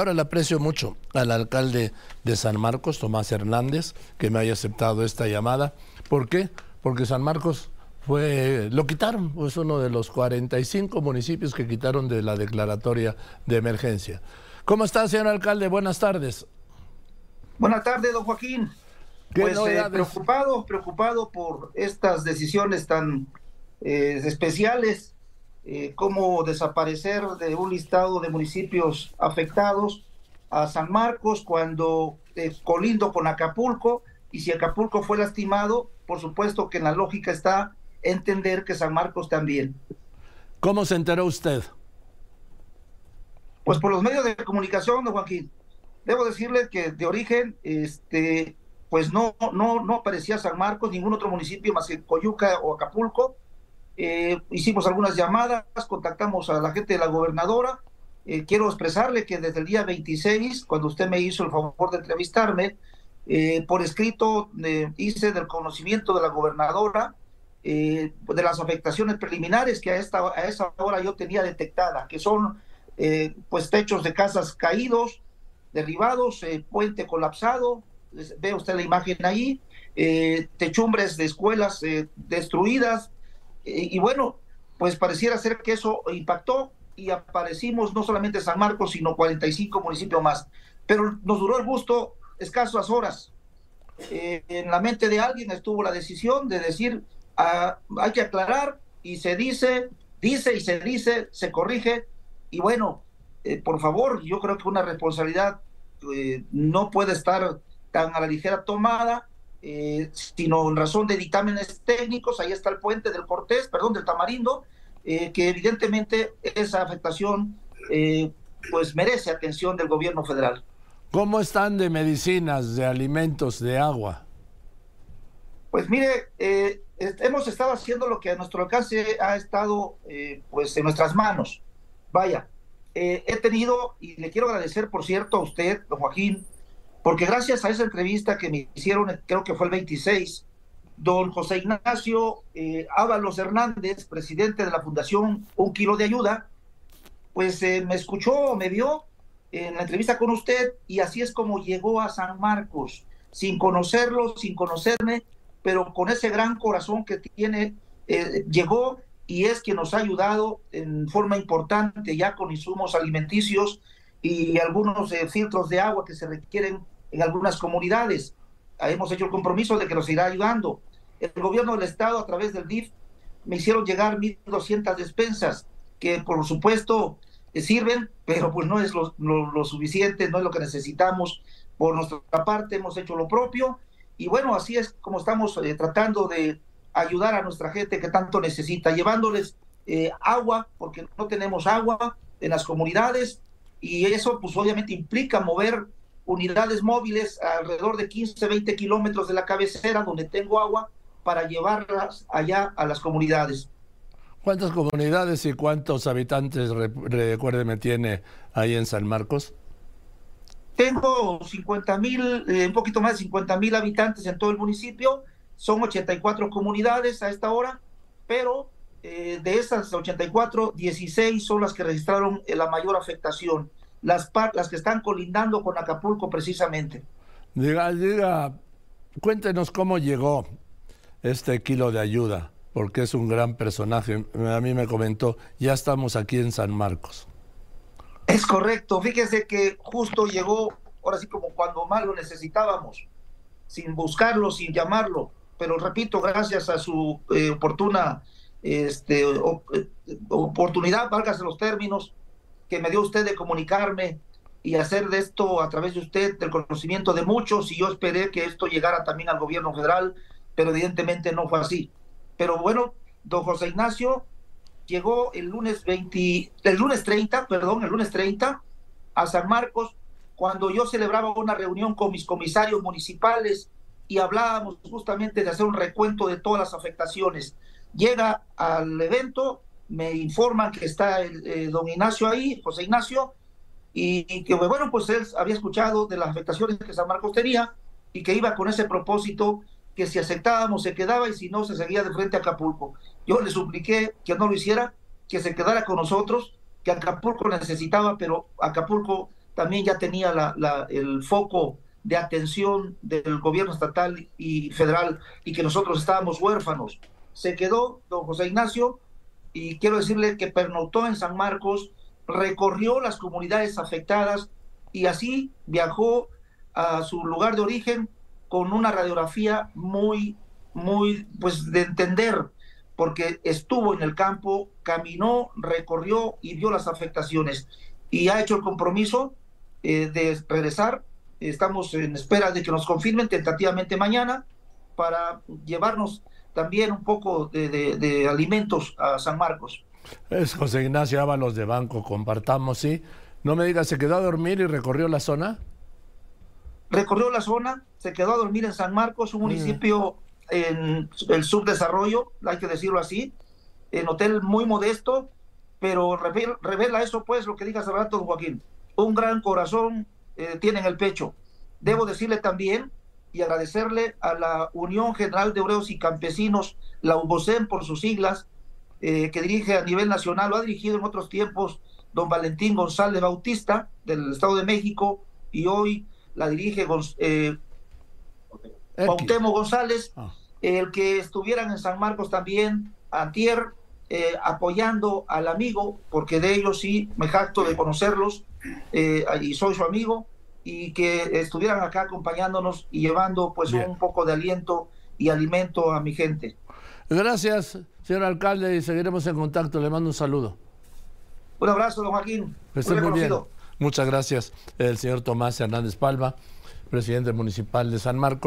Ahora le aprecio mucho al alcalde de San Marcos, Tomás Hernández, que me haya aceptado esta llamada. ¿Por qué? Porque San Marcos fue, lo quitaron, es uno de los 45 municipios que quitaron de la declaratoria de emergencia. ¿Cómo está, señor alcalde? Buenas tardes. Buenas tardes, don Joaquín. Pues eh, preocupado, preocupado por estas decisiones tan eh, especiales eh, cómo desaparecer de un listado de municipios afectados a San Marcos cuando eh, colindo con Acapulco y si Acapulco fue lastimado, por supuesto que en la lógica está entender que San Marcos también. ¿Cómo se enteró usted? Pues por los medios de comunicación, don Joaquín. Debo decirle que de origen, este, pues no, no, no aparecía San Marcos, ningún otro municipio más que Coyuca o Acapulco eh, hicimos algunas llamadas, contactamos a la gente de la gobernadora. Eh, quiero expresarle que desde el día 26, cuando usted me hizo el favor de entrevistarme, eh, por escrito hice del conocimiento de la gobernadora de las afectaciones preliminares que a, esta, a esa hora yo tenía detectada, que son pues techos de casas caídos, derribados, puente colapsado, ve usted la imagen ahí, techumbres de escuelas destruidas, y, bueno, pues pareciera ser que eso impactó y aparecimos no solamente San Marcos, sino 45 municipios más. Pero nos duró el gusto escasas horas. Eh, en la mente de alguien estuvo la decisión de decir, ah, hay que aclarar y se dice, dice y se dice, se corrige. Y bueno, eh, por favor, yo creo que una responsabilidad eh, no puede estar tan a la ligera tomada eh, sino en razón de dictámenes técnicos, ahí está el puente del Cortés, perdón, del Tamarindo, eh, que evidentemente esa afectación eh, pues merece atención del gobierno federal. ¿Cómo están de medicinas, de alimentos, de agua? Pues mire, hemos estado haciendo lo que a nuestro alcance ha estado pues en nuestras manos. Vaya, he tenido, y le quiero agradecer, por cierto, a usted, don Joaquín, porque gracias a esa entrevista que me hicieron, creo que fue el 26, don José Ignacio eh, Ábalos Hernández, presidente de la Fundación Un Kilo de Ayuda, pues eh, me escuchó, me vio en la entrevista con usted y así es como llegó a San Marcos, sin conocerlo, sin conocerme, pero con ese gran corazón que tiene, eh, llegó y es quien nos ha ayudado en forma importante ya con insumos alimenticios y algunos eh, filtros de agua que se requieren en algunas comunidades. Hemos hecho el compromiso de que nos irá ayudando. El gobierno del estado a través del DIF me hicieron llegar 1.200 despensas que por supuesto eh, sirven, pero pues no es lo, lo, suficiente, no es lo que necesitamos. Por nuestra parte hemos hecho lo propio y bueno, así es como estamos eh, tratando de ayudar a nuestra gente que tanto necesita, llevándoles agua, porque no tenemos agua en las comunidades, y eso pues obviamente implica mover unidades móviles alrededor de 15, 20 kilómetros de la cabecera donde tengo agua para llevarlas allá a las comunidades. ¿Cuántas comunidades y cuántos habitantes, recuérdeme, tiene ahí en San Marcos? Tengo 50 mil, eh, un poquito más de 50 mil habitantes en todo el municipio, son 84 comunidades a esta hora, pero eh, de esas 84, 16 son las que registraron eh, la mayor afectación, las, las que están colindando con Acapulco precisamente. Diga, diga, cuéntenos cómo llegó este kilo de ayuda, porque es un gran personaje. A mí me comentó, ya estamos aquí en San Marcos. Es correcto, fíjese que justo llegó, ahora sí como cuando más lo necesitábamos, sin buscarlo, sin llamarlo, pero repito, gracias a su eh, oportuna este, eh, oportunidad, válgase los términos, que me dio usted de comunicarme y hacer de esto a través de usted del conocimiento de muchos y yo esperé que esto llegara también al gobierno federal, pero evidentemente no fue así. Pero bueno, don José Ignacio llegó el lunes 20, el lunes 30, perdón, el lunes 30 a San Marcos cuando yo celebraba una reunión con mis comisarios municipales y hablábamos justamente de hacer un recuento de todas las afectaciones. Llega al evento, me informan que está el, eh, don Ignacio ahí, José Ignacio, y, que bueno, pues él había escuchado de las afectaciones que San Marcos tenía y que iba con ese propósito que si aceptábamos se quedaba y si no se seguía de frente a Acapulco. Yo le supliqué que no lo hiciera, que se quedara con nosotros, que Acapulco necesitaba, pero Acapulco también ya tenía la, el foco de atención del gobierno estatal y federal y que nosotros estábamos huérfanos. Se quedó don José Ignacio y quiero decirle que pernoctó en San Marcos, recorrió las comunidades afectadas y así viajó a su lugar de origen con una radiografía muy, muy, pues de entender, porque estuvo en el campo, caminó, recorrió y vio las afectaciones y ha hecho el compromiso eh, de regresar. Estamos en espera de que nos confirmen tentativamente mañana para llevarnos también un poco de, alimentos a San Marcos. Es José Ignacio Ábalos de Banco, compartamos, sí. No me digas, ¿se quedó a dormir y recorrió la zona? Recorrió la zona, se quedó a dormir en San Marcos, un municipio en el subdesarrollo, hay que decirlo así, en hotel muy modesto, pero revela eso, pues, lo que diga hace rato, Joaquín. Un gran corazón eh, tiene en el pecho. Debo decirle también y agradecerle a la Unión General de Obreros y Campesinos, la UBOCEM por sus siglas, eh, que dirige a nivel nacional, lo ha dirigido en otros tiempos don Valentín González Bautista del Estado de México y hoy la dirige eh, González, ah. el que estuvieran en San Marcos también, antier, eh, apoyando al amigo, porque de ellos sí me jacto de conocerlos eh, y soy su amigo, y que estuvieran acá acompañándonos y llevando pues un poco de aliento y alimento a mi gente. Gracias, señor alcalde, y seguiremos en contacto. Le mando un saludo. Un abrazo, don Joaquín. muy bien. Muchas gracias, el señor Tomás Hernández Palma, presidente municipal de San Marcos.